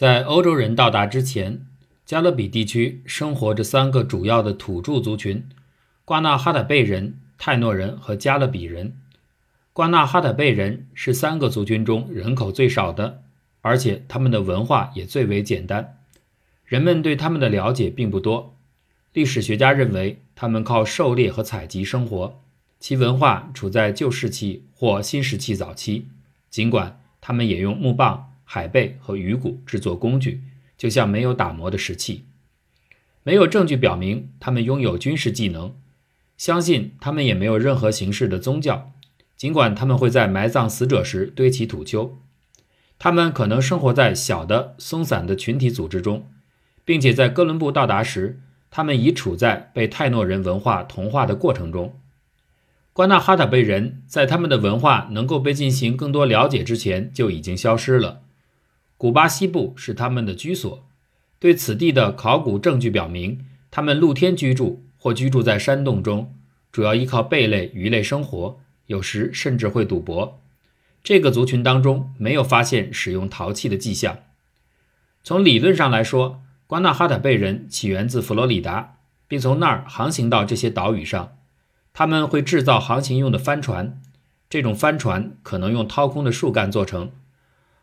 在欧洲人到达之前，加勒比地区生活着三个主要的土著族群：瓜纳哈塔贝人、泰诺人和加勒比人。瓜纳哈塔贝人是三个族群中人口最少的，而且他们的文化也最为简单，人们对他们的了解并不多。历史学家认为，他们靠狩猎和采集生活，其文化处在旧石器或新石器早期。尽管他们也用木棒、海贝和鱼骨制作工具，就像没有打磨的石器。没有证据表明他们拥有军事技能，相信他们也没有任何形式的宗教。尽管他们会在埋葬死者时堆起土丘，他们可能生活在小的松散的群体组织中，并且在哥伦布到达时。他们已处在被泰诺人文化同化的过程中。瓜纳哈塔贝人在他们的文化能够被进行更多了解之前就已经消失了。古巴西部是他们的居所。对此地的考古证据表明，他们露天居住或居住在山洞中，主要依靠贝类、鱼类生活，有时甚至会赌博。这个族群当中没有发现使用陶器的迹象。从理论上来说。瓜纳哈塔贝人起源自佛罗里达，并从那儿航行到这些岛屿上。他们会制造航行用的帆船，这种帆船可能用掏空的树干做成。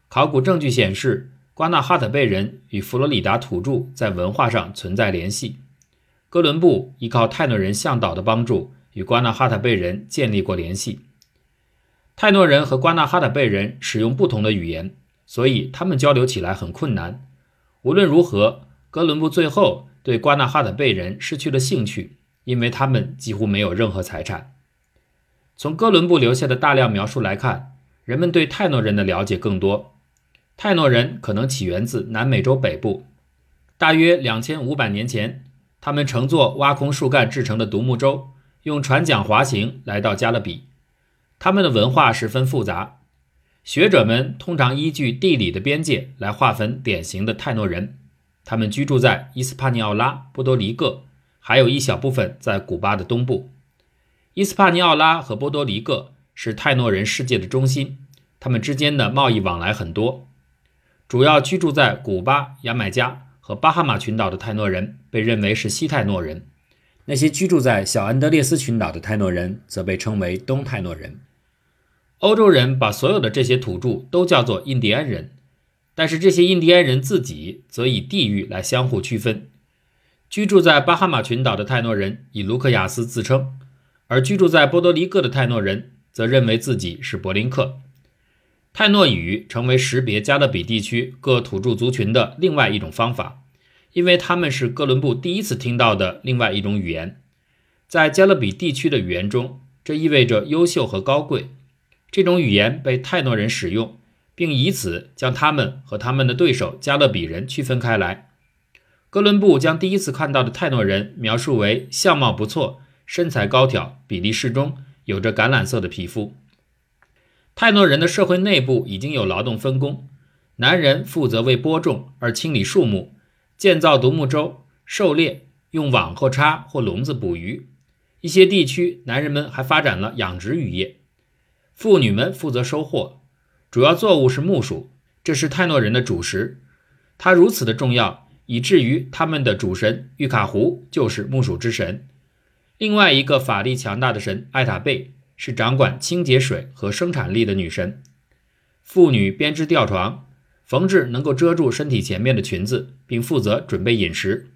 考古证据显示，瓜纳哈特贝人与佛罗里达土著在文化上存在联系。哥伦布依靠泰诺人向导的帮助，与瓜纳哈特贝人建立过联系。泰诺人和瓜纳哈特贝人使用不同的语言，所以他们交流起来很困难。无论如何。哥伦布最后对瓜纳哈特贝人失去了兴趣，因为他们几乎没有任何财产。从哥伦布留下的大量描述来看，人们对泰诺人的了解更多。泰诺人可能起源自南美洲北部，大约两千五百年前，他们乘坐挖空树干制成的独木舟，用船桨滑行来到加勒比。他们的文化十分复杂，学者们通常依据地理的边界来划分典型的泰诺人。他们居住在伊斯帕尼奥拉、波多黎各，还有一小部分在古巴的东部。伊斯帕尼奥拉和波多黎各是泰诺人世界的中心，他们之间的贸易往来很多。主要居住在古巴、牙买加和巴哈马群岛的泰诺人被认为是西泰诺人，那些居住在小安德烈斯群岛的泰诺人则被称为东泰诺人。欧洲人把所有的这些土著都叫做印第安人。但是这些印第安人自己则以地域来相互区分。居住在巴哈马群岛的泰诺人以卢克亚斯自称，而居住在波多黎各的泰诺人则认为自己是柏林克。泰诺语成为识别加勒比地区各土著族群的另外一种方法，因为他们是哥伦布第一次听到的另外一种语言。在加勒比地区的语言中，这意味着优秀和高贵。这种语言被泰诺人使用。并以此将他们和他们的对手加勒比人区分开来。哥伦布将第一次看到的泰诺人描述为相貌不错、身材高挑、比例适中、有着橄榄色的皮肤。泰诺人的社会内部已经有劳动分工：男人负责为播种而清理树木、建造独木舟、狩猎、用网或叉或笼子捕鱼。一些地区，男人们还发展了养殖渔业。妇女们负责收获。主要作物是木薯，这是泰诺人的主食。它如此的重要，以至于他们的主神玉卡湖就是木薯之神。另外一个法力强大的神艾塔贝是掌管清洁水和生产力的女神。妇女编织吊床，缝制能够遮住身体前面的裙子，并负责准备饮食。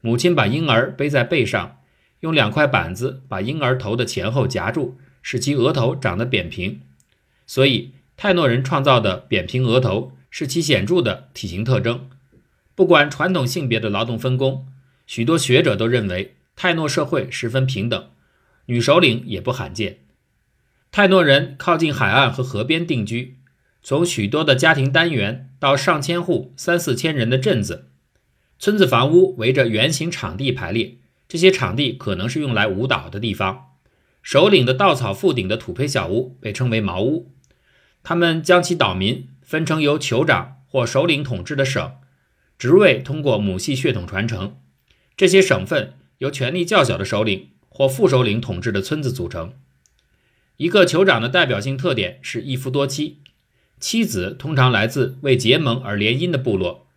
母亲把婴儿背在背上，用两块板子把婴儿头的前后夹住，使其额头长得扁平。所以。泰诺人创造的扁平额头是其显著的体型特征。不管传统性别的劳动分工，许多学者都认为泰诺社会十分平等，女首领也不罕见。泰诺人靠近海岸和河边定居，从许多的家庭单元到上千户、三四千人的镇子，村子房屋围着圆形场地排列，这些场地可能是用来舞蹈的地方。首领的稻草覆顶的土坯小屋被称为茅屋。他们将其岛民分成由酋长或首领统治的省，职位通过母系血统传承。这些省份由权力较小的首领或副首领统治的村子组成。一个酋长的代表性特点是一夫多妻，妻子通常来自为结盟而联姻的部落，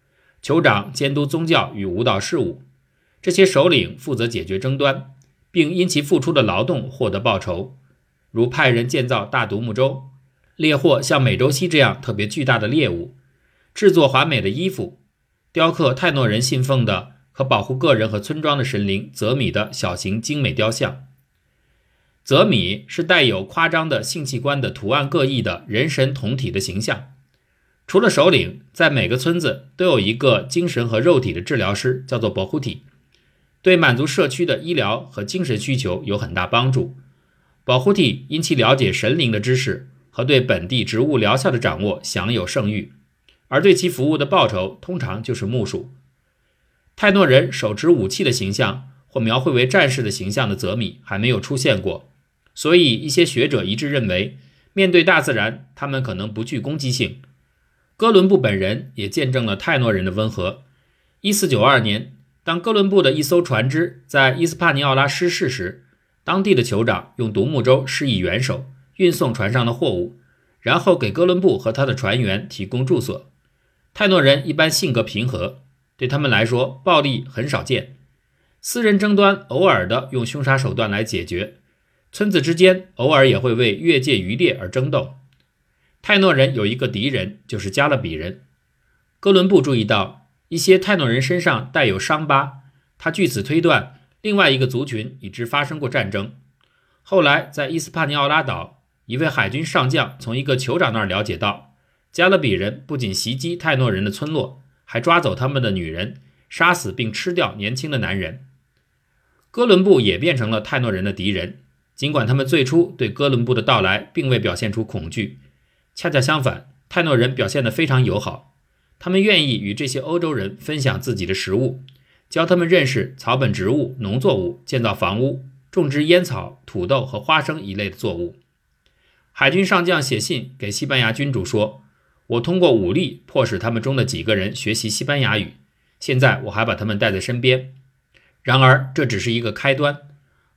酋长监督宗教与舞蹈事务，这些首领负责解决争端，并因其付出的劳动获得报酬，如派人建造大独木舟，猎获像美洲蜥这样特别巨大的猎物，制作华美的衣服，雕刻泰诺人信奉的可保护个人和村庄的神灵泽米的小型精美雕像。泽米是带有夸张的性器官的图案各异的人神同体的形象。除了首领，在每个村子都有一个精神和肉体的治疗师，叫做保护体，对满足社区的医疗和精神需求有很大帮助。保护体因其了解神灵的知识和对本地植物疗效的掌握，享有盛誉，而对其服务的报酬通常就是木薯。泰诺人手持武器的形象或描绘为战士的形象的泽米还没有出现过。所以，一些学者一致认为，面对大自然，他们可能不具攻击性。哥伦布本人也见证了泰诺人的温和。1492年，当哥伦布的一艘船只在伊斯帕尼奥拉失事时，当地的酋长用独木舟施以援手，运送船上的货物，然后给哥伦布和他的船员提供住所。泰诺人一般性格平和，对他们来说，暴力很少见，私人争端偶尔的用凶杀手段来解决。村子之间偶尔也会为越界渔猎而争斗。泰诺人有一个敌人，就是加勒比人。哥伦布注意到一些泰诺人身上带有伤疤，他据此推断另外一个族群已知发生过战争。后来在伊斯帕尼奥拉岛，一位海军上将从一个酋长那儿了解到，加勒比人不仅袭击泰诺人的村落，还抓走他们的女人，杀死并吃掉年轻的男人。哥伦布也变成了泰诺人的敌人。尽管他们最初对哥伦布的到来并未表现出恐惧，恰恰相反，泰诺人表现得非常友好。他们愿意与这些欧洲人分享自己的食物，教他们认识草本植物、农作物、建造房屋、种植烟草、土豆和花生一类的作物。海军上将写信给西班牙君主说：“我通过武力迫使他们中的几个人学习西班牙语，现在我还把他们带在身边。然而，这只是一个开端。”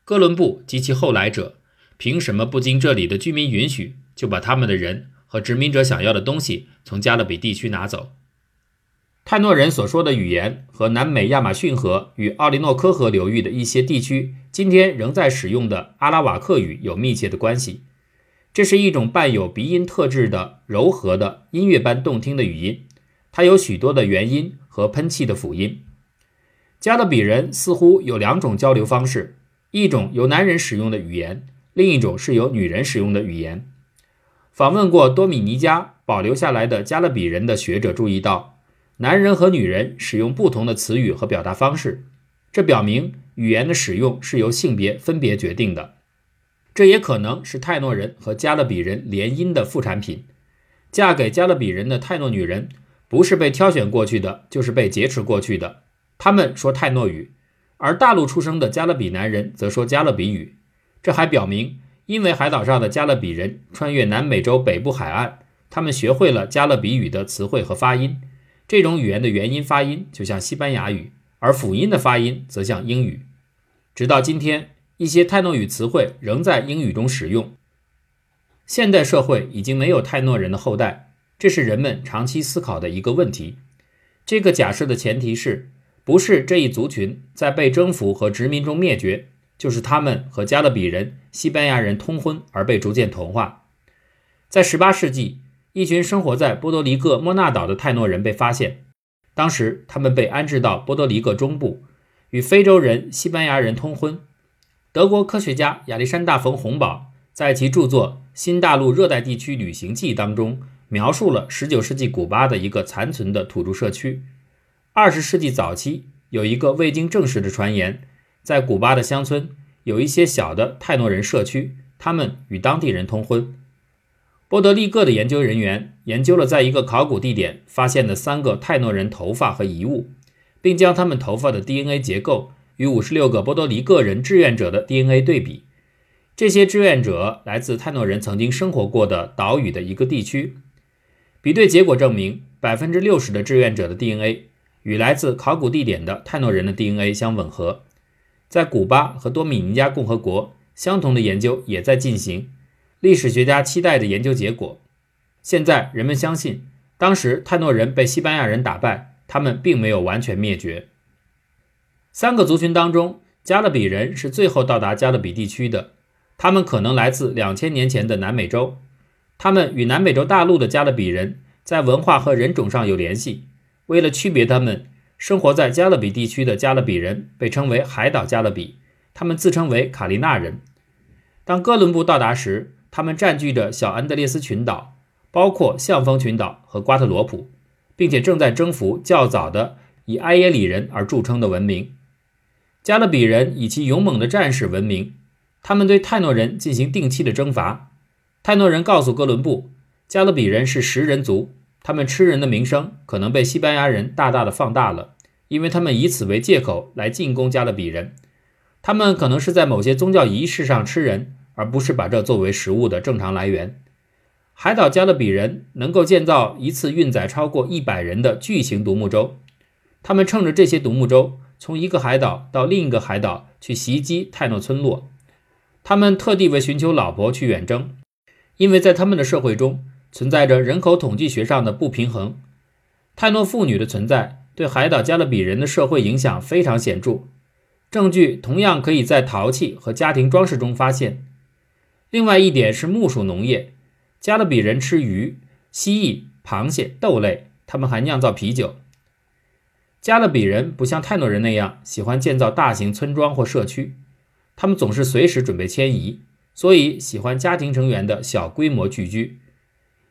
哥伦布及其后来者凭什么不经这里的居民允许，就把他们的人和殖民者想要的东西从加勒比地区拿走？泰诺人所说的语言和南美亚马逊河与奥利诺科河流域的一些地区今天仍在使用的阿拉瓦克语有密切的关系。这是一种伴有鼻音特质的柔和的音乐般动听的语音，它有许多的元音和喷气的辅音。加勒比人似乎有两种交流方式。一种由男人使用的语言，另一种是由女人使用的语言。访问过多米尼加保留下来的加勒比人的学者注意到，男人和女人使用不同的词语和表达方式，这表明语言的使用是由性别分别决定的。这也可能是泰诺人和加勒比人联姻的副产品。嫁给加勒比人的泰诺女人，不是被挑选过去的，就是被劫持过去的。他们说泰诺语。而大陆出生的加勒比男人则说加勒比语，这还表明，因为海岛上的加勒比人穿越南美洲北部海岸，他们学会了加勒比语的词汇和发音。这种语言的元音发音就像西班牙语，而辅音的发音则像英语。直到今天，一些泰诺语词汇仍在英语中使用。现代社会已经没有泰诺人的后代，这是人们长期思考的一个问题。这个假设的前提是。不是这一族群在被征服和殖民中灭绝，就是他们和加勒比人、西班牙人通婚而被逐渐同化。在18世纪，一群生活在波多黎各莫纳岛的泰诺人被发现，当时他们被安置到波多黎各中部，与非洲人、西班牙人通婚。德国科学家亚历山大·冯·洪堡在其著作《新大陆热带地区旅行记》当中描述了19世纪古巴的一个残存的土著社区。二十世纪早期，有一个未经证实的传言，在古巴的乡村有一些小的泰诺人社区，他们与当地人通婚。波德利各的研究人员研究了在一个考古地点发现的三个泰诺人头发和遗物，并将他们头发的 DNA 结构与五十六个波多黎各人志愿者的 DNA 对比。这些志愿者来自泰诺人曾经生活过的岛屿的一个地区。比对结果证明，百分之六十的志愿者的 DNA。与来自考古地点的泰诺人的 DNA 相吻合，在古巴和多米尼加共和国，相同的研究也在进行。历史学家期待的研究结果。现在人们相信，当时泰诺人被西班牙人打败，他们并没有完全灭绝。三个族群当中，加勒比人是最后到达加勒比地区的，他们可能来自两千年前的南美洲。他们与南美洲大陆的加勒比人在文化和人种上有联系。为了区别他们，生活在加勒比地区的加勒比人被称为海岛加勒比，他们自称为卡利纳人。当哥伦布到达时，他们占据着小安德烈斯群岛，包括象峰群岛和瓜特罗普，并且正在征服较早的以埃耶里人而著称的文明。加勒比人以其勇猛的战士闻名，他们对泰诺人进行定期的征伐。泰诺人告诉哥伦布，加勒比人是食人族，他们吃人的名声可能被西班牙人大大的放大了，因为他们以此为借口来进攻加勒比人。他们可能是在某些宗教仪式上吃人，而不是把这作为食物的正常来源。海岛加勒比人能够建造一次运载超过一百人的巨型独木舟，他们乘着这些独木舟从一个海岛到另一个海岛去袭击泰诺村落。他们特地为寻求老婆去远征。因为在他们的社会中存在着人口统计学上的不平衡，泰诺妇女的存在对海岛加勒比人的社会影响非常显著。证据同样可以在陶器和家庭装饰中发现。另外一点是木属农业，加勒比人吃鱼、蜥蜴、螃蟹、豆类，他们还酿造啤酒。加勒比人不像泰诺人那样喜欢建造大型村庄或社区，他们总是随时准备迁移。所以，喜欢家庭成员的小规模聚居。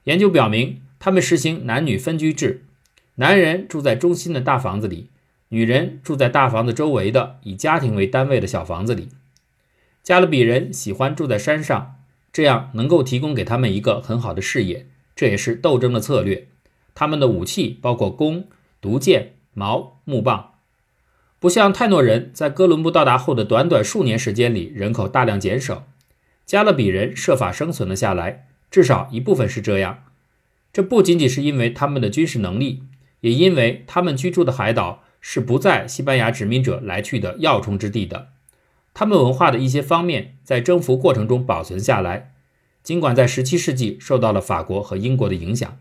研究表明，他们实行男女分居制，男人住在中心的大房子里，女人住在大房子周围的以家庭为单位的小房子里。加勒比人喜欢住在山上，这样能够提供给他们一个很好的视野，这也是斗争的策略。他们的武器包括弓、毒箭、矛、木棒。不像泰诺人在哥伦布到达后的短短数年时间里，人口大量减少。加勒比人设法生存了下来，至少一部分是这样。这不仅仅是因为他们的军事能力，也因为他们居住的海岛是不在西班牙殖民者来去的要冲之地的。他们文化的一些方面在征服过程中保存下来，尽管在17世纪受到了法国和英国的影响。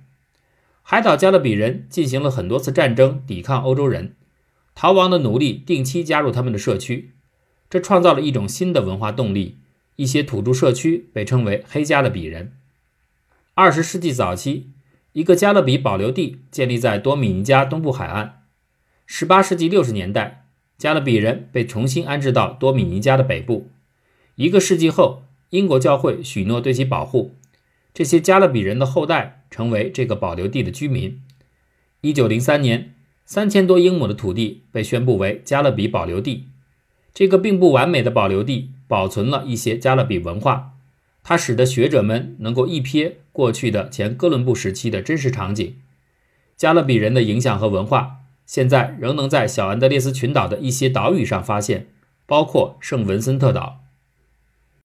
海岛加勒比人进行了很多次战争，抵抗欧洲人。逃亡的奴隶定期加入他们的社区，这创造了一种新的文化动力。一些土著社区被称为黑加勒比人。二十世纪早期，一个加勒比保留地建立在多米尼加东部海岸。十八世纪六十年代，加勒比人被重新安置到多米尼加的北部。一个世纪后，英国教会许诺对其保护，这些加勒比人的后代成为这个保留地的居民。一九零三年，三千多英亩的土地被宣布为加勒比保留地。这个并不完美的保留地。保存了一些加勒比文化，它使得学者们能够一瞥过去的前哥伦布时期的真实场景。加勒比人的影响和文化现在仍能在小安德烈斯群岛的一些岛屿上发现，包括圣文森特岛。